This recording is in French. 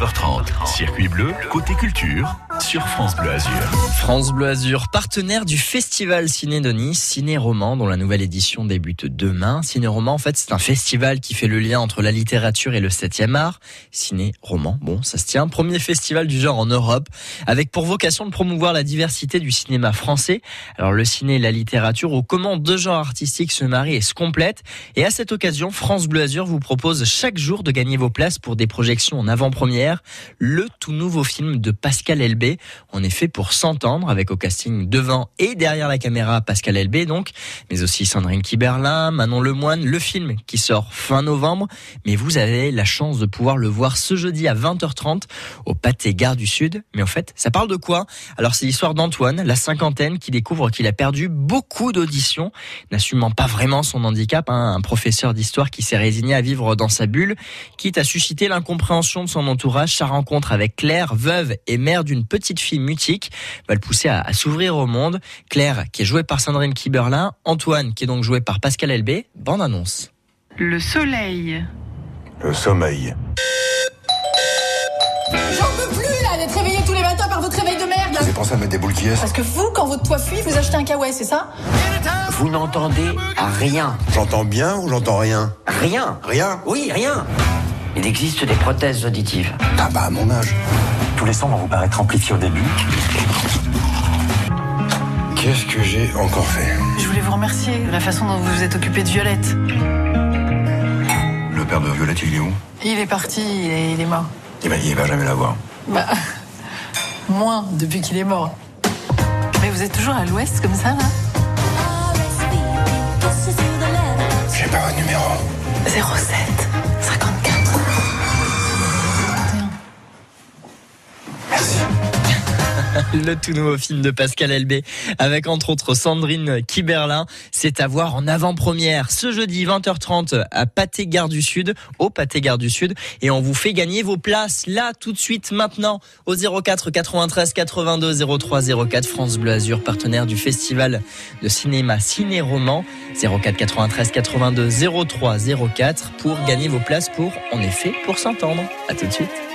9h30. Circuit bleu, côté culture, sur France Bleu Azur. France Bleu Azur, partenaire du Festival Ciné de Nice, Ciné Roman, dont la nouvelle édition débute demain. Ciné Roman, en fait, c'est un festival qui fait le lien entre la littérature et le 7e art. Ciné Roman, bon, ça se tient. Premier festival du genre en Europe, avec pour vocation de promouvoir la diversité du cinéma français. Alors, le ciné et la littérature, au comment deux genres artistiques se marient et se complètent. Et à cette occasion, France Bleu Azur vous propose chaque jour de gagner vos places pour des projections en avant-première. Le tout nouveau film de Pascal Elbé. On est fait pour s'entendre avec au casting devant et derrière la caméra Pascal Elbé donc, mais aussi Sandrine Kiberlin, Manon Lemoine, le film qui sort fin novembre. Mais vous avez la chance de pouvoir le voir ce jeudi à 20h30 au Pâté Gare du Sud. Mais en fait, ça parle de quoi? Alors c'est l'histoire d'Antoine, la cinquantaine, qui découvre qu'il a perdu beaucoup d'auditions, n'assumant pas vraiment son handicap. Hein, un professeur d'histoire qui s'est résigné à vivre dans sa bulle, quitte à susciter l'incompréhension de son entourage. Sa rencontre avec Claire, veuve et mère d'une petite fille mutique, va le pousser à, à s'ouvrir au monde. Claire, qui est jouée par Sandrine Kiberlin, Antoine, qui est donc joué par Pascal Elbé. Bande annonce. Le soleil. Le sommeil. J'en peux plus là d'être réveillé tous les matins par votre réveil de merde là. Vous avez pensé à mettre des boules qui Parce que vous, quand votre toit fuit, vous achetez un kawaii, c'est ça? Vous n'entendez rien. J'entends bien ou j'entends rien? Rien. Rien? Oui, rien. Il existe des prothèses auditives. Ah bah à mon âge. Tous les sons vont vous paraître amplifiés au début. Qu'est-ce que j'ai encore fait Je voulais vous remercier de la façon dont vous vous êtes occupé de Violette. Le père de Violette, il est où Il est parti, il est, il est mort. Il va, il va jamais la voir. Bah, moins depuis qu'il est mort. Mais vous êtes toujours à l'ouest comme ça là? Le tout nouveau film de Pascal Elbé avec entre autres Sandrine Kiberlin. C'est à voir en avant-première ce jeudi 20h30 à Pâté Gare du Sud, au Pâté Gare du Sud. Et on vous fait gagner vos places là tout de suite maintenant au 04 93 82 03 04 France Bleu Azur, partenaire du festival de cinéma Ciné Roman 04 93 82 03 04 pour gagner vos places pour En effet pour s'entendre. À tout de suite.